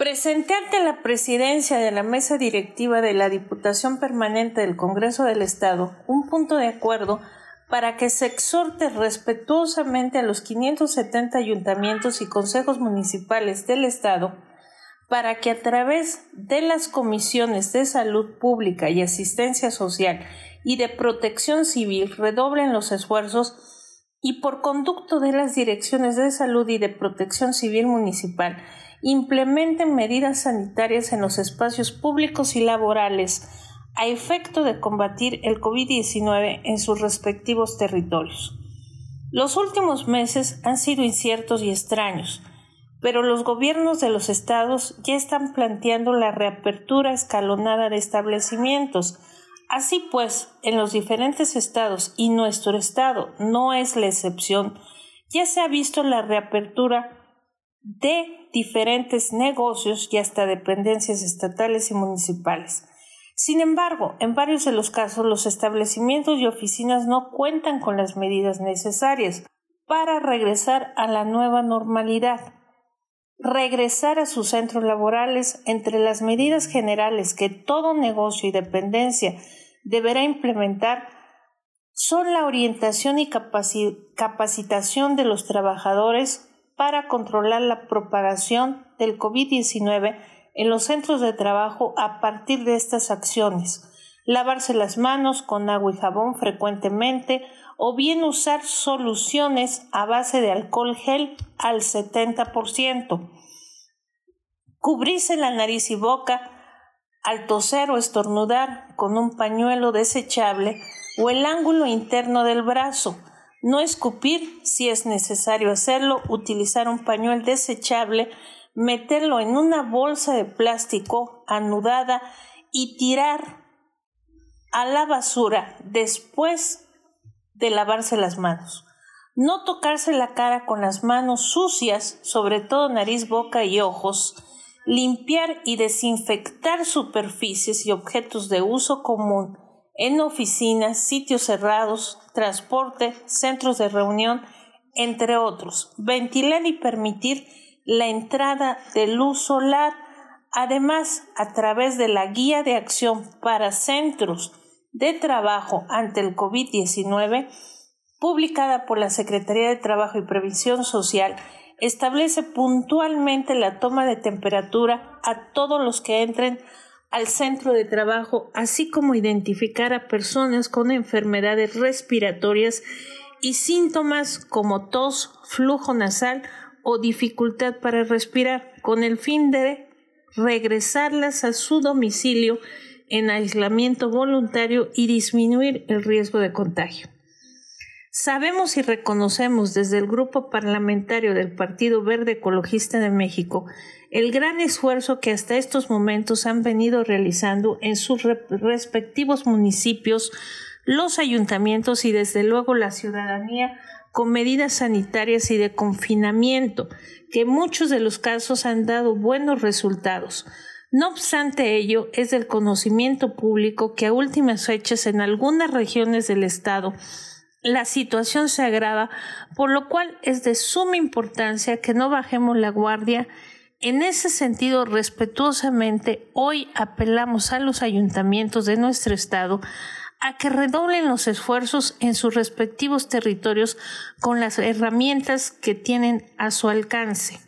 Presenté ante la presidencia de la mesa directiva de la Diputación Permanente del Congreso del Estado un punto de acuerdo para que se exhorte respetuosamente a los 570 ayuntamientos y consejos municipales del Estado para que a través de las comisiones de salud pública y asistencia social y de protección civil redoblen los esfuerzos y por conducto de las direcciones de salud y de protección civil municipal implementen medidas sanitarias en los espacios públicos y laborales a efecto de combatir el COVID-19 en sus respectivos territorios. Los últimos meses han sido inciertos y extraños, pero los gobiernos de los estados ya están planteando la reapertura escalonada de establecimientos. Así pues, en los diferentes estados, y nuestro estado no es la excepción, ya se ha visto la reapertura de diferentes negocios y hasta dependencias estatales y municipales. Sin embargo, en varios de los casos los establecimientos y oficinas no cuentan con las medidas necesarias para regresar a la nueva normalidad. Regresar a sus centros laborales entre las medidas generales que todo negocio y dependencia deberá implementar son la orientación y capacitación de los trabajadores para controlar la propagación del COVID-19 en los centros de trabajo a partir de estas acciones. Lavarse las manos con agua y jabón frecuentemente o bien usar soluciones a base de alcohol gel al 70%. Cubrirse la nariz y boca al toser o estornudar con un pañuelo desechable o el ángulo interno del brazo no escupir si es necesario hacerlo, utilizar un pañuelo desechable, meterlo en una bolsa de plástico anudada y tirar a la basura después de lavarse las manos. No tocarse la cara con las manos sucias, sobre todo nariz, boca y ojos. Limpiar y desinfectar superficies y objetos de uso común en oficinas, sitios cerrados, transporte, centros de reunión, entre otros. Ventilar y permitir la entrada de luz solar. Además, a través de la guía de acción para centros de trabajo ante el COVID-19, publicada por la Secretaría de Trabajo y Previsión Social, establece puntualmente la toma de temperatura a todos los que entren al centro de trabajo, así como identificar a personas con enfermedades respiratorias y síntomas como tos, flujo nasal o dificultad para respirar, con el fin de regresarlas a su domicilio en aislamiento voluntario y disminuir el riesgo de contagio. Sabemos y reconocemos desde el Grupo Parlamentario del Partido Verde Ecologista de México el gran esfuerzo que hasta estos momentos han venido realizando en sus respectivos municipios los ayuntamientos y desde luego la ciudadanía con medidas sanitarias y de confinamiento, que muchos de los casos han dado buenos resultados. No obstante ello, es del conocimiento público que a últimas fechas en algunas regiones del Estado la situación se agrava, por lo cual es de suma importancia que no bajemos la guardia. En ese sentido, respetuosamente, hoy apelamos a los ayuntamientos de nuestro Estado a que redoblen los esfuerzos en sus respectivos territorios con las herramientas que tienen a su alcance.